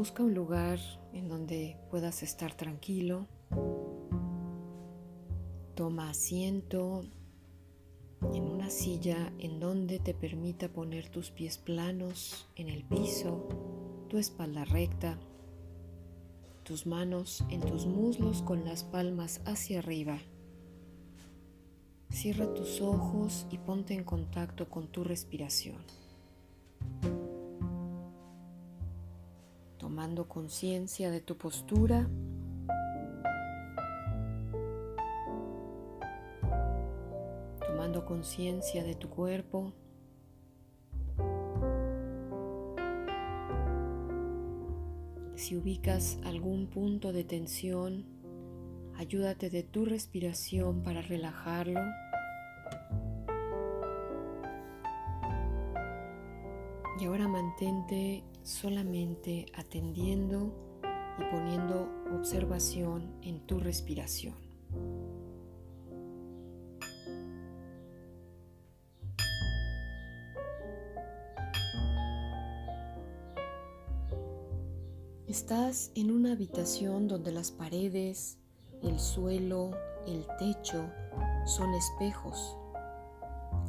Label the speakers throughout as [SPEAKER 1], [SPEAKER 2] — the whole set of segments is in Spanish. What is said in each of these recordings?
[SPEAKER 1] Busca un lugar en donde puedas estar tranquilo. Toma asiento en una silla en donde te permita poner tus pies planos en el piso, tu espalda recta, tus manos en tus muslos con las palmas hacia arriba. Cierra tus ojos y ponte en contacto con tu respiración. Tomando conciencia de tu postura, tomando conciencia de tu cuerpo. Si ubicas algún punto de tensión, ayúdate de tu respiración para relajarlo. Y ahora mantente solamente atendiendo y poniendo observación en tu respiración. Estás en una habitación donde las paredes, el suelo, el techo son espejos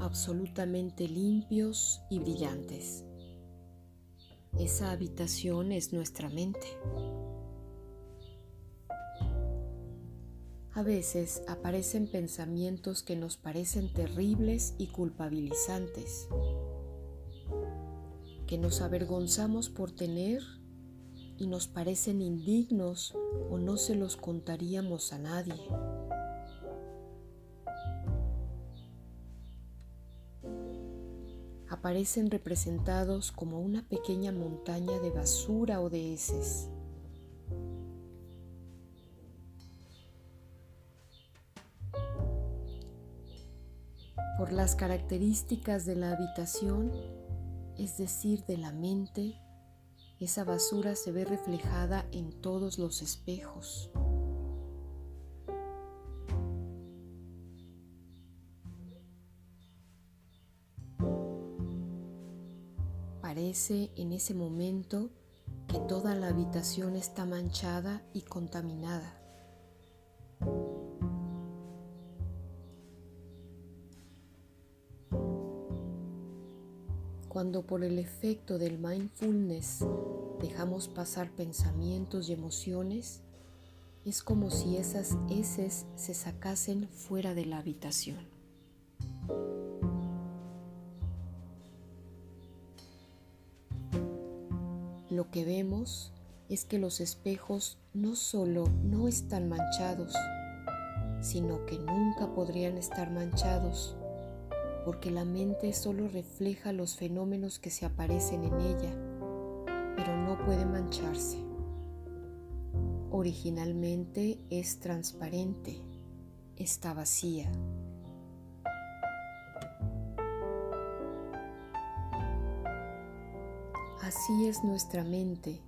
[SPEAKER 1] absolutamente limpios y brillantes. Esa habitación es nuestra mente. A veces aparecen pensamientos que nos parecen terribles y culpabilizantes, que nos avergonzamos por tener y nos parecen indignos o no se los contaríamos a nadie. Aparecen representados como una pequeña montaña de basura o de heces. Por las características de la habitación, es decir, de la mente, esa basura se ve reflejada en todos los espejos. Parece en ese momento que toda la habitación está manchada y contaminada. Cuando por el efecto del mindfulness dejamos pasar pensamientos y emociones, es como si esas heces se sacasen fuera de la habitación. Lo que vemos es que los espejos no solo no están manchados, sino que nunca podrían estar manchados porque la mente solo refleja los fenómenos que se aparecen en ella, pero no puede mancharse. Originalmente es transparente, está vacía. Así es nuestra mente.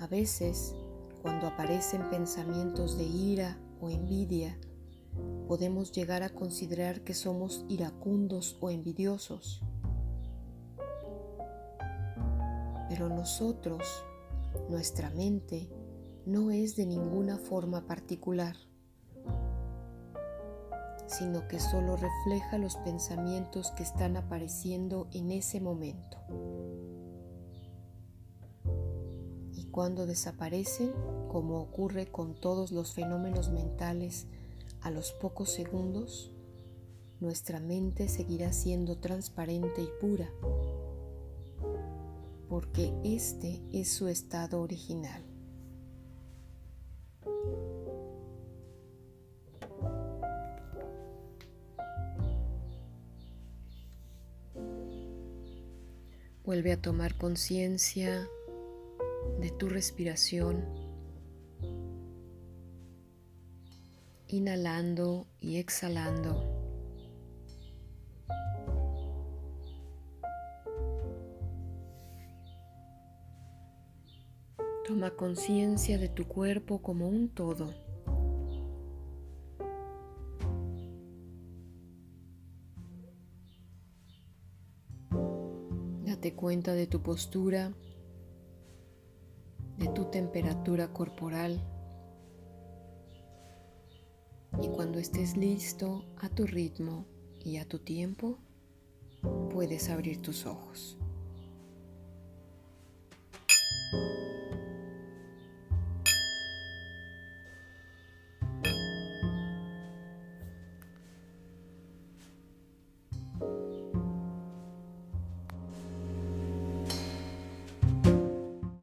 [SPEAKER 1] A veces, cuando aparecen pensamientos de ira o envidia, podemos llegar a considerar que somos iracundos o envidiosos. Pero nosotros, nuestra mente, no es de ninguna forma particular, sino que solo refleja los pensamientos que están apareciendo en ese momento. Cuando desaparecen, como ocurre con todos los fenómenos mentales a los pocos segundos, nuestra mente seguirá siendo transparente y pura, porque este es su estado original. Vuelve a tomar conciencia de tu respiración inhalando y exhalando. Toma conciencia de tu cuerpo como un todo. Date cuenta de tu postura de tu temperatura corporal. Y cuando estés listo a tu ritmo y a tu tiempo, puedes abrir tus ojos.